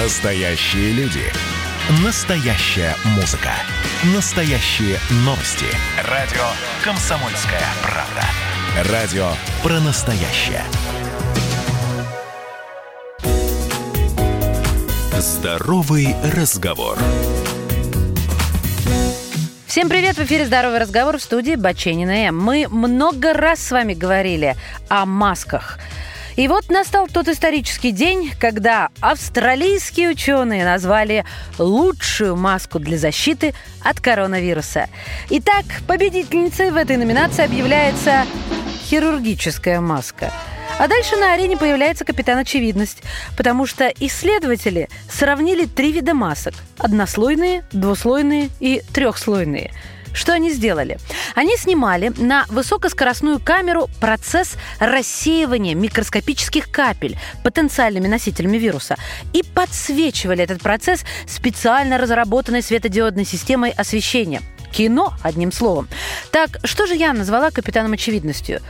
Настоящие люди. Настоящая музыка. Настоящие новости. Радио «Комсомольская правда». Радио про настоящее. Здоровый разговор. Всем привет! В эфире «Здоровый разговор» в студии Баченина М. Мы много раз с вами говорили о масках. И вот настал тот исторический день, когда австралийские ученые назвали лучшую маску для защиты от коронавируса. Итак, победительницей в этой номинации объявляется хирургическая маска – а дальше на арене появляется капитан Очевидность, потому что исследователи сравнили три вида масок – однослойные, двуслойные и трехслойные – что они сделали? Они снимали на высокоскоростную камеру процесс рассеивания микроскопических капель потенциальными носителями вируса и подсвечивали этот процесс специально разработанной светодиодной системой освещения. Кино, одним словом. Так, что же я назвала капитаном очевидностью?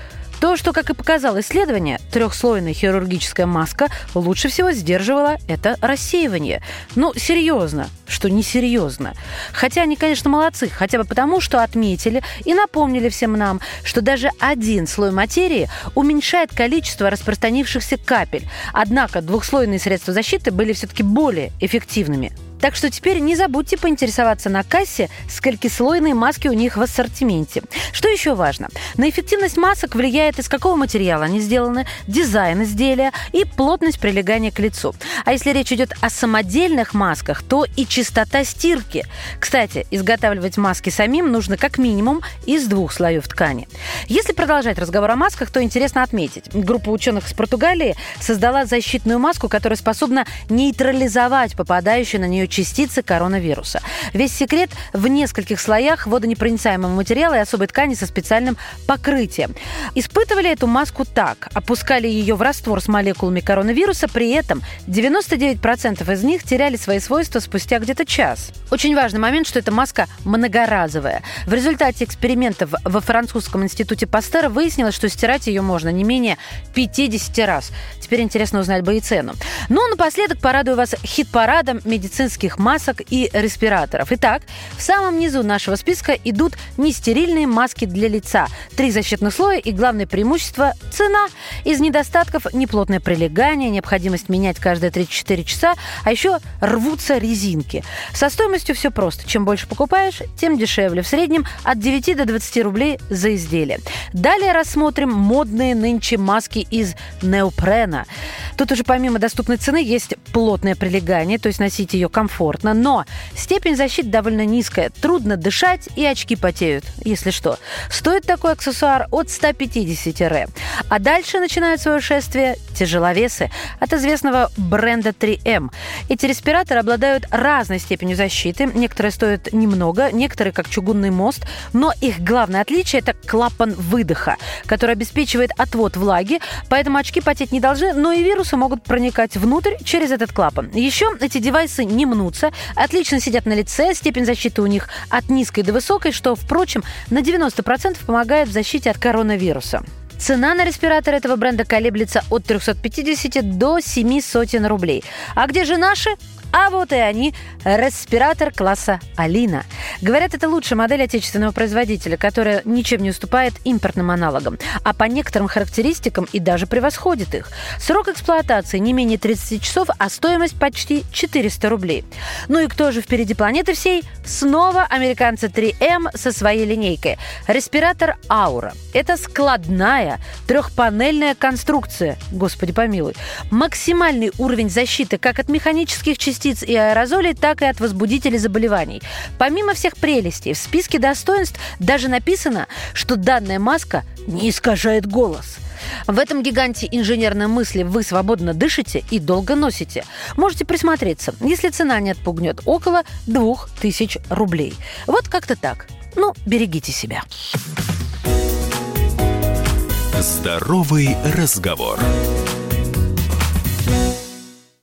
То, что, как и показало исследование, трехслойная хирургическая маска лучше всего сдерживала это рассеивание. Ну, серьезно, что несерьезно. Хотя они, конечно, молодцы, хотя бы потому, что отметили и напомнили всем нам, что даже один слой материи уменьшает количество распространившихся капель. Однако двухслойные средства защиты были все-таки более эффективными. Так что теперь не забудьте поинтересоваться на кассе, сколькислойные маски у них в ассортименте. Что еще важно? На эффективность масок влияет, из какого материала они сделаны, дизайн изделия и плотность прилегания к лицу. А если речь идет о самодельных масках, то и частота стирки. Кстати, изготавливать маски самим нужно как минимум из двух слоев ткани. Если продолжать разговор о масках, то интересно отметить. Группа ученых из Португалии создала защитную маску, которая способна нейтрализовать попадающие на нее частицы коронавируса. Весь секрет в нескольких слоях водонепроницаемого материала и особой ткани со специальным покрытием. Испытывали эту маску так. Опускали ее в раствор с молекулами коронавируса, при этом 99% из них теряли свои свойства спустя где-то час. Очень важный момент, что эта маска многоразовая. В результате экспериментов во французском институте Пастера выяснилось, что стирать ее можно не менее 50 раз. Теперь интересно узнать бы и цену. Ну, напоследок порадую вас хит-парадом медицинских медицинских масок и респираторов. Итак, в самом низу нашего списка идут нестерильные маски для лица. Три защитных слоя и главное преимущество – цена. Из недостатков – неплотное прилегание, необходимость менять каждые 3-4 часа, а еще рвутся резинки. Со стоимостью все просто. Чем больше покупаешь, тем дешевле. В среднем от 9 до 20 рублей за изделие. Далее рассмотрим модные нынче маски из неопрена. Тут уже помимо доступной цены есть плотное прилегание, то есть носить ее комфортно комфортно, но степень защиты довольно низкая. Трудно дышать и очки потеют, если что. Стоит такой аксессуар от 150 ре. А дальше начинают свое шествие тяжеловесы от известного бренда 3M. Эти респираторы обладают разной степенью защиты. Некоторые стоят немного, некоторые как чугунный мост, но их главное отличие – это клапан выдоха, который обеспечивает отвод влаги, поэтому очки потеть не должны, но и вирусы могут проникать внутрь через этот клапан. Еще эти девайсы не мнутся, отлично сидят на лице, степень защиты у них от низкой до высокой, что, впрочем, на 90% помогает в защите от коронавируса. Цена на респиратор этого бренда колеблется от 350 до 7 сотен рублей. А где же наши? А вот и они, респиратор класса «Алина». Говорят, это лучшая модель отечественного производителя, которая ничем не уступает импортным аналогам, а по некоторым характеристикам и даже превосходит их. Срок эксплуатации не менее 30 часов, а стоимость почти 400 рублей. Ну и кто же впереди планеты всей? Снова американцы 3M со своей линейкой. Респиратор «Аура». Это складная трехпанельная конструкция, господи помилуй. Максимальный уровень защиты как от механических частиц и аэрозолей, так и от возбудителей заболеваний. Помимо всех прелестей, в списке достоинств даже написано, что данная маска не искажает голос. В этом гиганте инженерной мысли вы свободно дышите и долго носите. Можете присмотреться, если цена не отпугнет, около 2000 рублей. Вот как-то так. Ну, берегите себя. Здоровый разговор.